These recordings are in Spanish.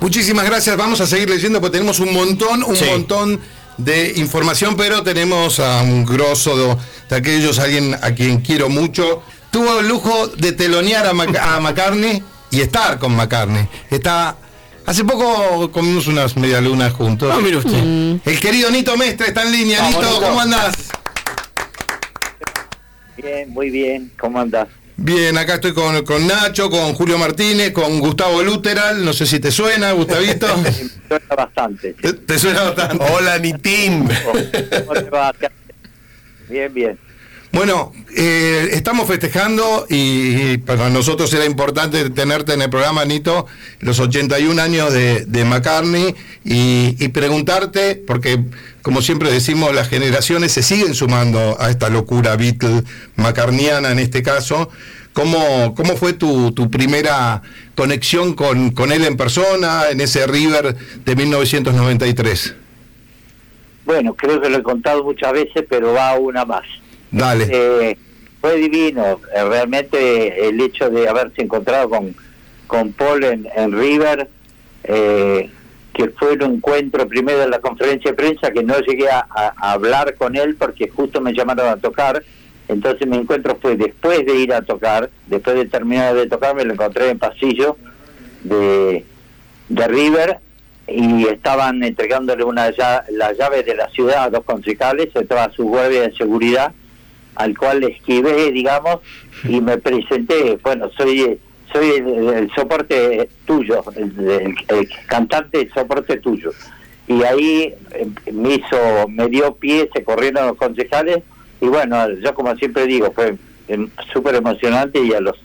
Muchísimas gracias. Vamos a seguir leyendo porque tenemos un montón, un montón de información, pero tenemos a un grosso de, de, aquellos, alguien a quien quiero mucho. Tuvo el lujo de telonear a, Mac a McCartney y estar con McCartney. Está Hace poco comimos unas medialunas juntos. No, mire usted. Mm. El querido Nito Mestre está en línea. Nito, ¿cómo andás? Bien, muy bien. ¿Cómo andás? Bien, acá estoy con, con, Nacho, con Julio Martínez, con Gustavo Luteral. No sé si te suena, Gustavito. Me suena bastante. ¿Te, ¿Te, suena bastante? Hola, mi team. ¿Cómo te va? Bien, bien. Bueno, eh, estamos festejando y, y, para nosotros era importante tenerte en el programa, Nito, los 81 años de, de McCartney y, y, preguntarte, porque como siempre decimos, las generaciones se siguen sumando a esta locura Beatle, McCartneyana en este caso. ¿Cómo, cómo fue tu, tu primera conexión con, con él en persona en ese River de 1993? Bueno, creo que lo he contado muchas veces, pero va una más. Dale. Eh, fue divino, eh, realmente el hecho de haberse encontrado con, con Paul en, en River, eh, que fue un encuentro primero en la conferencia de prensa, que no llegué a, hablar con él porque justo me llamaron a tocar, entonces mi encuentro fue después de ir a tocar, después de terminar de tocar me lo encontré en pasillo de, de River y estaban entregándole una la llave de la ciudad a dos concejales, estaba su guardia de seguridad, al cual esquivé, digamos, y me presenté, bueno, soy soy el, el soporte tuyo, el, el, el, cantante el soporte tuyo. Y ahí me hizo, me dio pie, se corrieron los concejales, y bueno, yo como siempre digo, fue súper emocionante y a los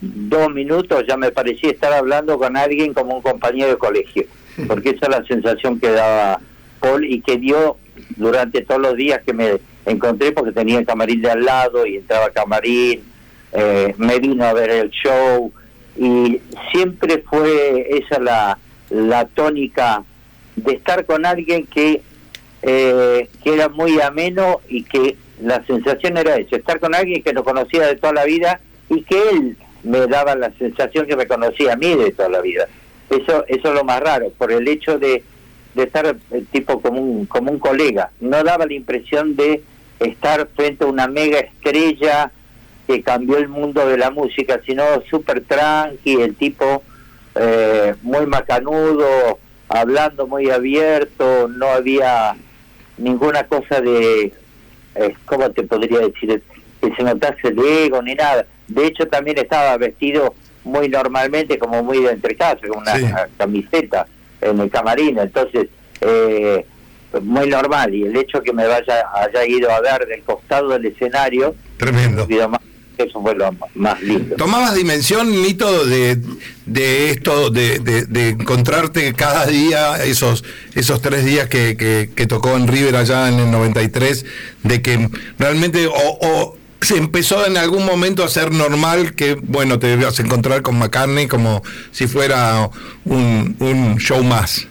dos minutos ya me parecía estar hablando con alguien como un compañero de colegio, porque esa es la sensación que daba Paul y que dio durante todos los días que me encontré porque tenía el camarín de al lado y entraba camarín, eh, me vino a ver el show y siempre fue esa la, la tónica de estar con alguien que, eh, que era muy ameno y que la sensación era eso, estar con alguien que lo conocía de toda la vida y que él me daba la sensación que me conocía a mí de toda la vida. Eso, eso es lo más raro, por el hecho de, de estar eh, tipo como un, como un colega. No daba la impresión de estar frente a una mega estrella que cambió el mundo de la música, sino súper tranqui, el tipo eh, muy macanudo, hablando muy abierto, no había ninguna cosa de, eh, ¿cómo te podría decir? Que se notase el ego ni nada. De hecho, también estaba vestido muy normalmente, como muy de entrecasa, con una sí. camiseta en el camarín. Entonces, eh, muy normal y el hecho que me vaya haya ido a ver del costado del escenario tremendo más, eso fue lo más lindo tomabas dimensión Nito de, de esto de, de, de, encontrarte cada día esos esos tres días que, que, que, tocó en River allá en el 93 de que realmente o, o se empezó en algún momento a ser normal que, bueno, te debías encontrar con McCartney como si fuera un, un show más.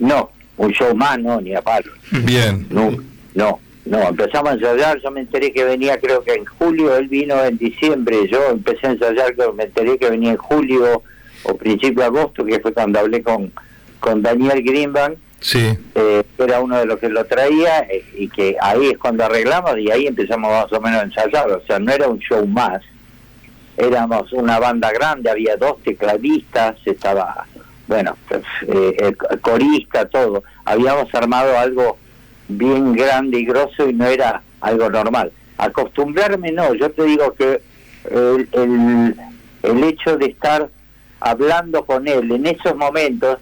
No, un show más, no, ni a palo. Bien. No, no, no, empezamos a ensayar, yo me enteré que venía creo que en julio, él vino en diciembre, yo empecé a ensayar, me enteré que venía en julio o principio de agosto, que fue cuando hablé con, con Daniel Greenbank, sí. eh, era uno de los que lo traía, eh, y que ahí es cuando arreglamos y ahí empezamos más o menos a ensayar, o sea, no era un show más, éramos una banda grande, había dos tecladistas, estaba bueno, eh, el corista, todo. Habíamos armado algo bien grande y grosso y no era algo normal. Acostumbrarme no, yo te digo que el, el, el hecho de estar hablando con él en esos momentos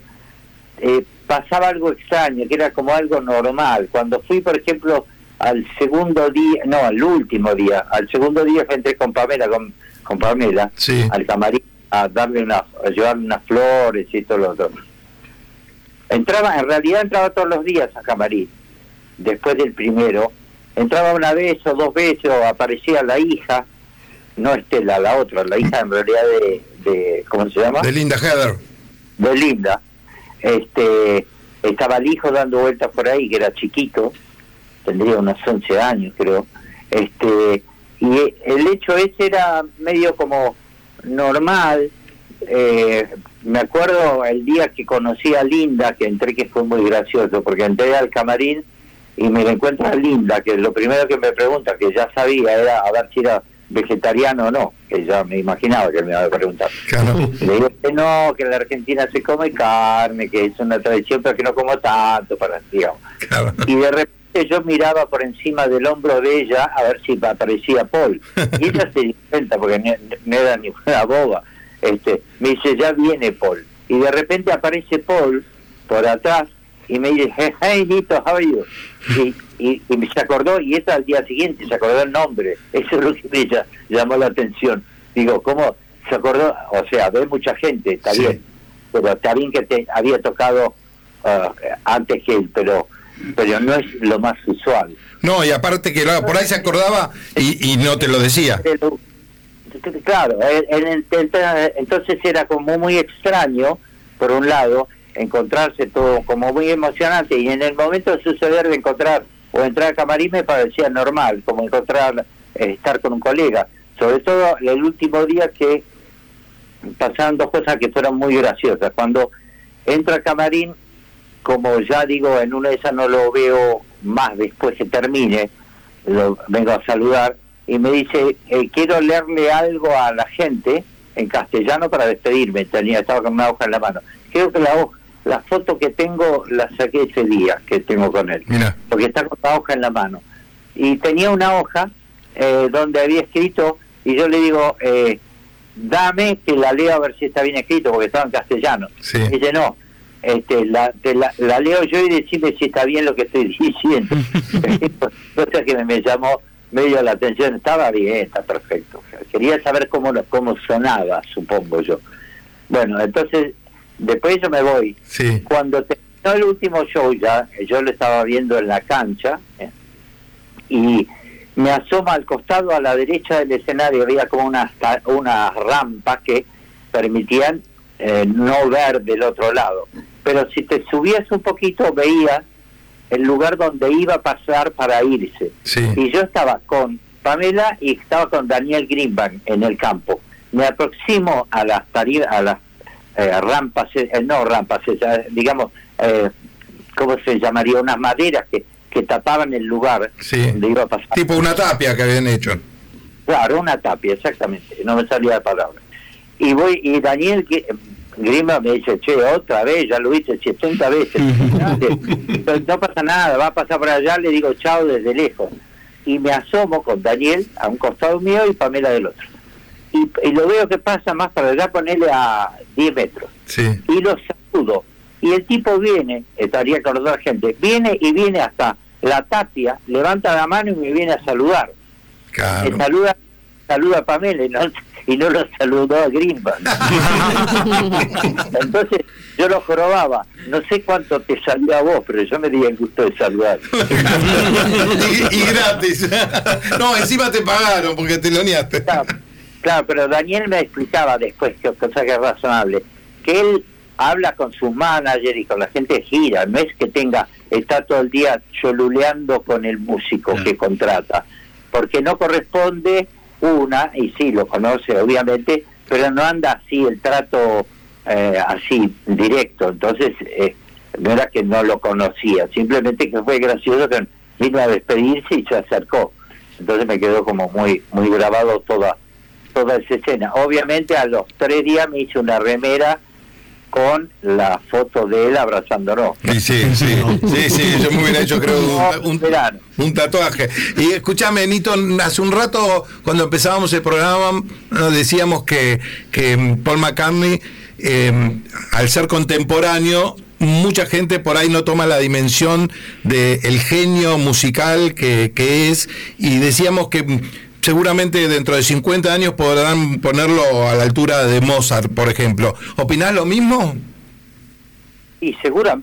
eh, pasaba algo extraño, que era como algo normal. Cuando fui, por ejemplo, al segundo día, no, al último día, al segundo día que entré con Pamela, con, con Pamela, sí. al camarín a darle una, a llevarle unas flores y todo lo otro. Entraba, en realidad entraba todos los días a Camarín, después del primero, entraba una vez o dos veces o aparecía la hija, no Estela, la otra, la hija en realidad de, de ¿cómo se llama? De Linda Heather. De Linda. Este, estaba el hijo dando vueltas por ahí, que era chiquito, tendría unos 11 años creo, este, y el hecho ese era medio como normal, eh, me acuerdo el día que conocí a Linda, que entré que fue muy gracioso, porque entré al camarín y me encuentro a Linda, que lo primero que me pregunta, que ya sabía, era a ver si era vegetariano o no, que ya me imaginaba que me iba a preguntar. Le digo que no, que en la Argentina se come carne, que es una tradición, pero que no como tanto, para digamos. Y de repente yo miraba por encima del hombro de ella a ver si aparecía Paul. Y ella se dio cuenta, porque no, era ni una boba. Este, me dice, ya viene Paul. Y de repente aparece Paul por atrás y me dice, hey, Nito, how are you? Y, y, y, se acordó, y eso al día siguiente, se acordó el nombre. Eso es lo que me llamó la atención. Digo, ¿cómo se acordó? O sea, ve mucha gente, está bien, pero está bien que te había tocado uh, antes que él, pero pero no es lo más usual. No, y aparte que por ahí se acordaba y, y no te lo decía. Claro, entonces era como muy extraño, por un lado, encontrarse todo como muy emocionante y en el momento de suceder de encontrar o entrar a camarín me parecía normal, como encontrar, eh, estar con un colega. Sobre todo el último día que pasaron dos cosas que fueron muy graciosas. Cuando entra a camarín, como ya digo, en una de esas no lo veo más después que termine, lo vengo a saludar y me dice, eh, quiero leerle algo a la gente en castellano para despedirme. Tenía, estaba con una hoja en la mano. Creo que la hoja la foto que tengo la saqué ese día que tengo con él, porque está con la hoja en la mano. Y tenía una hoja eh, donde había escrito, y yo le digo, eh, dame que la leo a ver si está bien escrito, porque estaba en castellano. Y dice, no, este, la, la, leo yo y decime si está bien lo que estoy diciendo. Cosa que me, llamó medio la atención, estaba bien, está perfecto. Quería saber cómo, cómo sonaba, supongo yo. Bueno, entonces Después yo me voy. Cuando terminó el último show ya, yo lo estaba viendo en la cancha, eh, y me asoma al costado a la derecha del escenario, había como unas una rampas que permitían eh, no ver del otro lado. Pero si te subías un poquito, veías el lugar donde iba a pasar para irse. Y yo estaba con Pamela y estaba con Daniel Greenbank en el campo. Me aproximo a las, a las eh, rampas, eh, no rampas, eh, digamos, eh, ¿cómo se llamaría? Unas maderas que, que tapaban el lugar donde iba a pasar. Tipo una tapia que habían hecho. Claro, una tapia, exactamente, no me salía la palabra. Y voy, y Daniel Grima me dice, che, otra vez, ya lo hice 70 veces. no pasa nada, va a pasar por allá, le digo chao desde lejos. Y me asomo con Daniel a un costado mío y Pamela del otro y, lo veo que pasa más para allá, ponerle a 10 metros. Y lo saludo. Y el tipo viene, estaría con otra gente, viene y viene hasta la tapia, levanta la mano y me viene a saludar. Me saluda, saluda a Pamela y no, y no lo saludó a Grimba. Entonces yo lo jorobaba. No sé cuánto te salió a vos, pero yo me di el gusto de saludar. y, gratis. no, encima te pagaron porque te lo niaste. Claro, pero Daniel me explicaba después, que cosa que es razonable, que él habla con su manager y con la gente gira, no es que tenga, está todo el día choluleando con el músico que contrata, porque no corresponde una, y sí, lo conoce obviamente, pero no anda así el trato eh, así directo, entonces eh, no era que no lo conocía, simplemente que fue gracioso que vino a despedirse y se acercó, entonces me quedó como muy, muy grabado toda toda esa escena. Obviamente a los tres días me hice una remera con la foto de él abrazándonos. Sí, sí, sí, sí, sí, yo me hubiera hecho creo un, un, tatuaje. Y escúchame, Nito, hace un rato cuando empezábamos el programa nos decíamos que, que Paul McCartney, em, al ser contemporáneo, mucha gente por ahí no toma la dimensión del genio musical que, que es y decíamos que seguramente dentro de 50 años podrán ponerlo a la altura de Mozart, por ejemplo. ¿Opinás lo mismo? Y segura,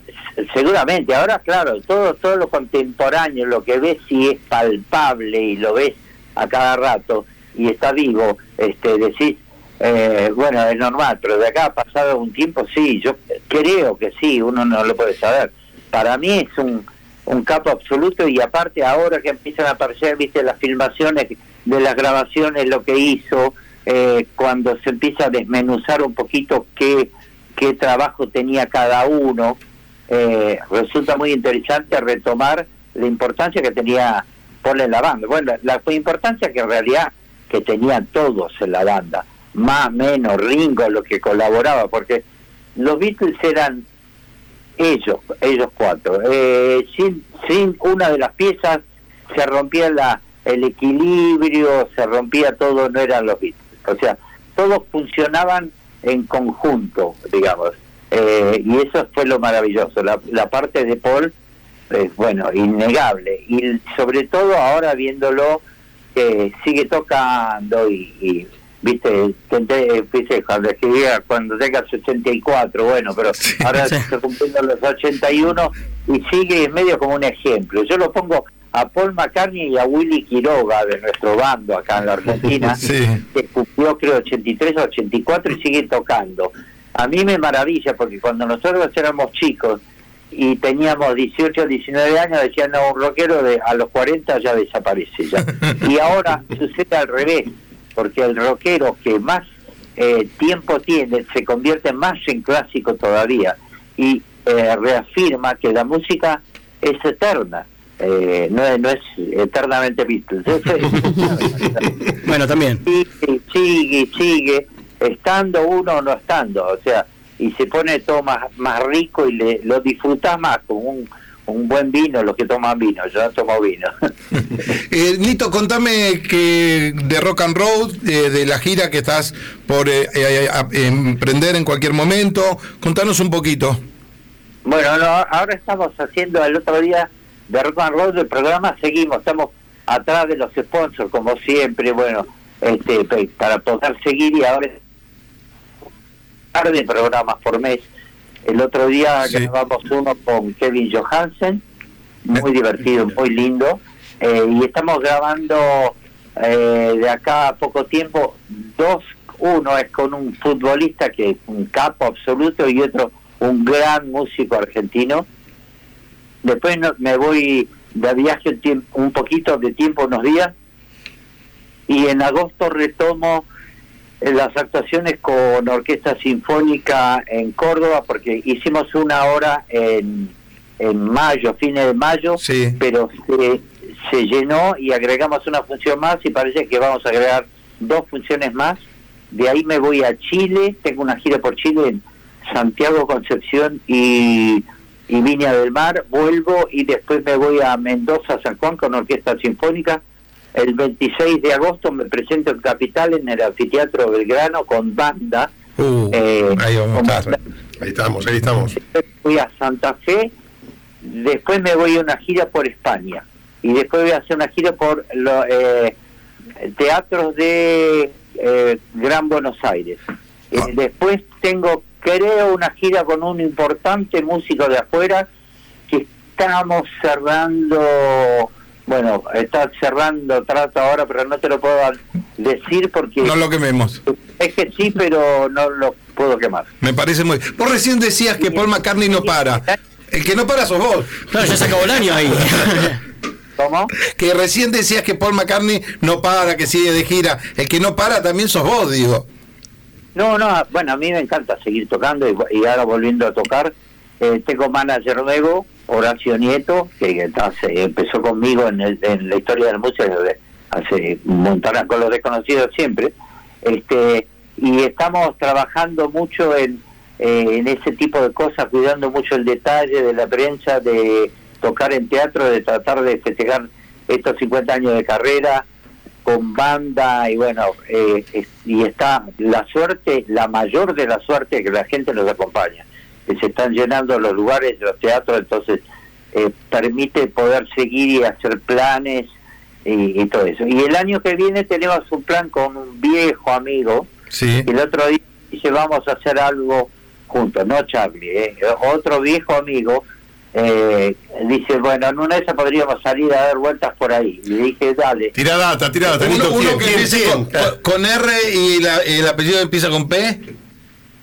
seguramente. Ahora, claro, todo, todo lo contemporáneo, lo que ves si es palpable y lo ves a cada rato y está vivo, este, decís, eh, bueno, es normal, pero de acá ha pasado un tiempo, sí, yo creo que sí, uno no lo puede saber. Para mí es un, un capo absoluto y aparte ahora que empiezan a aparecer, viste, las filmaciones de las grabaciones, lo que hizo, eh, cuando se empieza a desmenuzar un poquito qué, qué trabajo tenía cada uno, eh, resulta muy interesante retomar la importancia que tenía Paul en la banda. Bueno, la, la importancia que en realidad que tenían todos en la banda, más menos Ringo lo que colaboraba, porque los Beatles eran ellos, ellos cuatro. Eh, sin, sin una de las piezas se rompía la, el equilibrio, se rompía todo, no eran los Beatles. O sea, todos funcionaban en conjunto, digamos. Eh, y eso fue lo maravilloso. La, la parte de Paul, es bueno, innegable. Y sobre todo ahora viéndolo, que sigue tocando y, y viste, tenté, viste, cuando escribía cuando tenga 84, bueno, pero ahora sí. está cumpliendo los 81 y sigue es medio como un ejemplo. Yo lo pongo a Paul McCartney y a Willy Quiroga de nuestro bando acá en la Argentina, Sí. que cumplió creo 83 o 84 y sigue tocando. A mí me maravilla porque cuando nosotros éramos chicos y teníamos 18 o 19 años decían no, un rockero de a los 40 ya desaparece ya. Y ahora sucede al revés, porque el rockero que más eh, tiempo tiene se convierte más en clásico todavía y eh, reafirma que la música es eterna. Eh, no, es, no es eternamente es- Bueno, también. sigue, sigue, sigue, estando uno o no estando, o sea, y se pone todo más, más rico y le, lo disfrutas más con un, un buen vino, los que toman vino, yo no tomo vino. Eh, Nito, contame que de Rock and Roll, eh, de la gira que estás por eh, eh, a- emprender en cualquier momento, contanos un poquito. bueno, no, ahora estamos haciendo el otro día de Rock and Roll del programa, seguimos, estamos atrás de los sponsors, como siempre, bueno, este para poder seguir y ahora un par de programas por mes. El otro día Sí. grabamos uno con Kevin Johansen, muy divertido, muy lindo, eh, y estamos grabando eh, de acá a poco tiempo dos, uno es con un futbolista que es un capo absoluto y otro un gran músico argentino. Después no- me voy de viaje un, tiemp- un poquito de tiempo, unos días, y en agosto retomo eh, las actuaciones con Orquesta Sinfónica en Córdoba, porque hicimos una hora en, en mayo, fines de mayo, Sí. pero se, se llenó y agregamos una función más y parece que vamos a agregar dos funciones más. De ahí me voy a Chile, tengo una gira por Chile en Santiago, Concepción y, y Viña del Mar, vuelvo y después me voy a Mendoza, San Juan con Orquesta Sinfónica. El 26 de agosto me presento en Capital en el Anfiteatro Belgrano con banda. Uh, Eh, ahí vamos a estar. Ahí estamos, ahí estamos. Después voy a Santa Fe, después me voy a una gira por España y después voy a hacer una gira por los eh, teatros de eh, Gran Buenos Aires. Ah. después tengo, creo, una gira con un importante músico de afuera que estamos cerrando, bueno, está cerrando trato ahora, pero no te lo puedo decir porque No lo quememos. es que sí, pero no lo puedo quemar. Me parece muy. Vos recién decías que Paul McCartney no para. El que no para sos vos. Claro, ya se acabó el año ahí. ¿Cómo? Que recién decías que Paul McCartney no para, que sigue de gira. El que no para también sos vos, digo. No, no, bueno, a mí me encanta seguir tocando y, ahora volviendo a tocar. Eh, tengo manager nuevo, Horacio Nieto, que entonces empezó conmigo en, el- en la historia de la música hace montón, con los desconocidos siempre. Este, y estamos trabajando mucho en, eh, en ese tipo de cosas, cuidando mucho el detalle de la prensa, de tocar en teatro, de tratar de festejar estos 50 años de carrera con banda y bueno, eh, es- y está la suerte, la mayor de la suerte que la gente nos acompaña, que se están llenando los lugares, los teatros, entonces eh, permite poder seguir y hacer planes y, y todo eso. Y el año que viene tenemos un plan con un viejo amigo, Sí. el otro día dice vamos a hacer algo juntos, no Charlie, eh, otro viejo amigo. Eh, dice, bueno, en una de esas podríamos salir a dar vueltas por ahí. Y le dije, dale. Tira data, tira data. Uno, que ¿Quién? con, con R y la- el apellido empieza con P.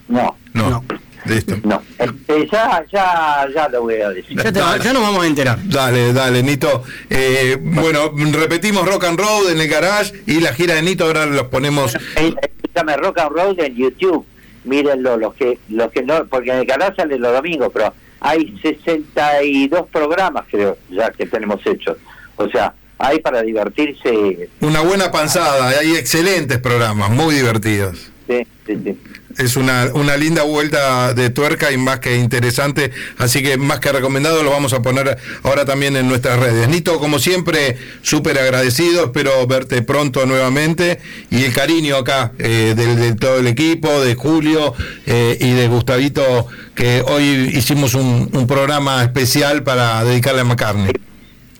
No, No. No. Listo. No, este, ya, ya, ya lo voy a decir. Ya, te- ya nos vamos a enterar. Dale, dale, Nito. Eh, bueno, repetimos Rock and Roll en el garage y la gira de Nito ahora los ponemos. Eh, Escúchame, Rock and Roll en YouTube. Mírenlo, los que, los que no, porque en el canal sale los domingos, pero hay 62 programas, creo, ya que tenemos hechos. O sea, hay para divertirse. Una buena panzada, hay excelentes programas, muy divertidos. Sí, sí, sí. Es una, una linda vuelta de tuerca y más que interesante, así que más que recomendado lo vamos a poner ahora también en nuestras redes. Nito, como siempre, súper agradecido, espero verte pronto nuevamente y el cariño acá eh, de, de todo el equipo, de Julio eh, y de Gustavito, que hoy hicimos un, un programa especial para dedicarle a McCartney.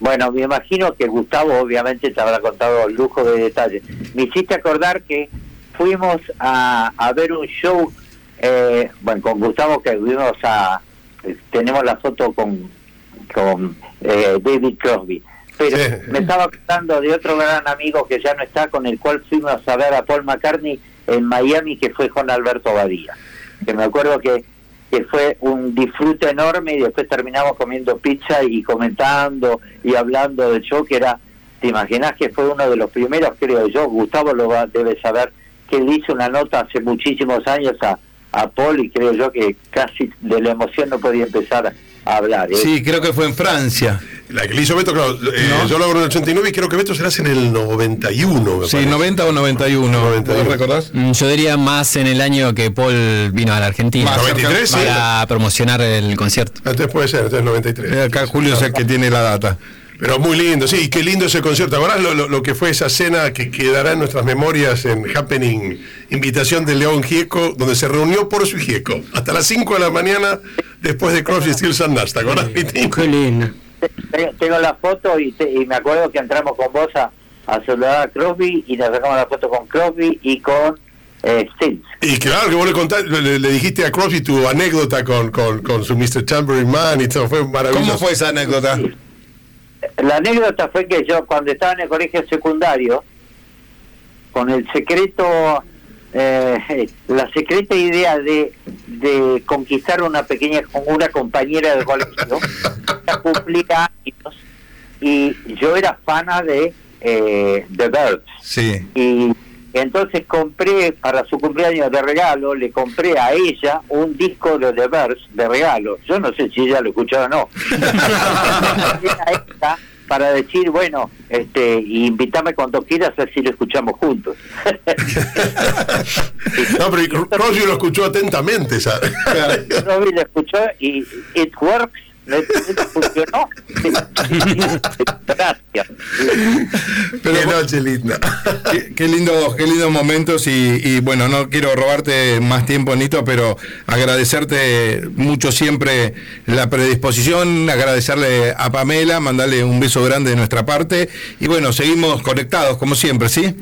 Bueno, me imagino que Gustavo obviamente te habrá contado lujo de detalles. Me hiciste acordar que fuimos a, a ver un show, eh, bueno, con Gustavo que fuimos a, eh, tenemos la foto con, con eh, David Crosby. Pero Sí. me estaba contando de otro gran amigo que ya no está, con el cual fuimos a ver a Paul McCartney en Miami, que fue Juan Alberto Badía. Que me acuerdo que que fue un disfrute enorme y después terminamos comiendo pizza y comentando y hablando del show que era, te imaginas que fue uno de los primeros, creo yo, Gustavo lo va, debe saber, que le hizo una nota hace muchísimos años a, a Paul y creo yo que casi de la emoción no podía empezar a hablar. ¿eh? Sí, creo que fue en Francia. La que le hizo Beto, claro, eh, ¿No? yo lo hago en el 89 y creo que Beto será en el 91. me Sí, parece. 90 o 91. 91. ¿Vos recordás? Mm, Yo diría más en el año que Paul vino a la Argentina. Más, 93, sí. Para promocionar el concierto. Entonces puede ser, entonces 93. Eh, Acá Julio es el que tiene la data. Pero muy lindo, sí, qué lindo ese concierto. Ahora lo, lo- lo que fue esa cena que quedará en nuestras memorias en Happening, invitación de León Gieco, donde se reunió por su Gieco, hasta las 5 de la mañana, después de Crosby, Stills and Nash, ¿te acordás? Qué lindo. Tengo, la foto y, te- y me acuerdo que entramos con vos a, a saludar a Crosby y nos sacamos la foto con Crosby y con eh, Stills. Y claro que vos le, contaste, le, le dijiste a Crosby tu anécdota con, con, con su Mr. Chamberlain Man y todo, fue maravilloso. ¿Cómo fue esa anécdota? La anécdota fue que yo cuando estaba en el colegio secundario, con el secreto, eh, la secreta idea de, de conquistar una pequeña, una compañera de colegio, cumplía años y yo era fana de eh, The Birds. Sí. Y entonces compré para su cumpleaños de regalo, le compré a ella un disco de The Birds de regalo. Yo no sé si ella lo escuchó o no. para decir, bueno, este, invítame cuando quieras, así lo escuchamos juntos. No, pero Crosby lo escuchó atentamente, ¿sabes? Robbie lo escuchó y it works, ¿no? funcionó. Pero Qué noche linda. Qué, qué lindo, qué lindos momentos y, y, bueno, no quiero robarte más tiempo, Nito, pero agradecerte mucho siempre la predisposición, agradecerle a Pamela, mandarle un beso grande de nuestra parte y bueno, seguimos conectados como siempre, ¿sí?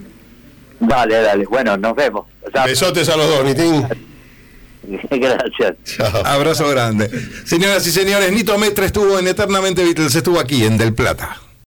Dale, dale. Bueno, nos vemos. O sea, Besotes a los dos, Nitín. Gracias. Chao. Abrazo grande. Señoras y señores, Nito Mestre estuvo en Eternamente Beatles, estuvo aquí en Del Plata.